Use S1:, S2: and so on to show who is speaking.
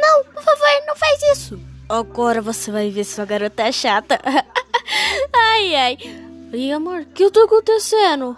S1: Não, por favor, não faz isso.
S2: Agora você vai ver se sua garota é chata. ai, ai. E amor, o que tá acontecendo?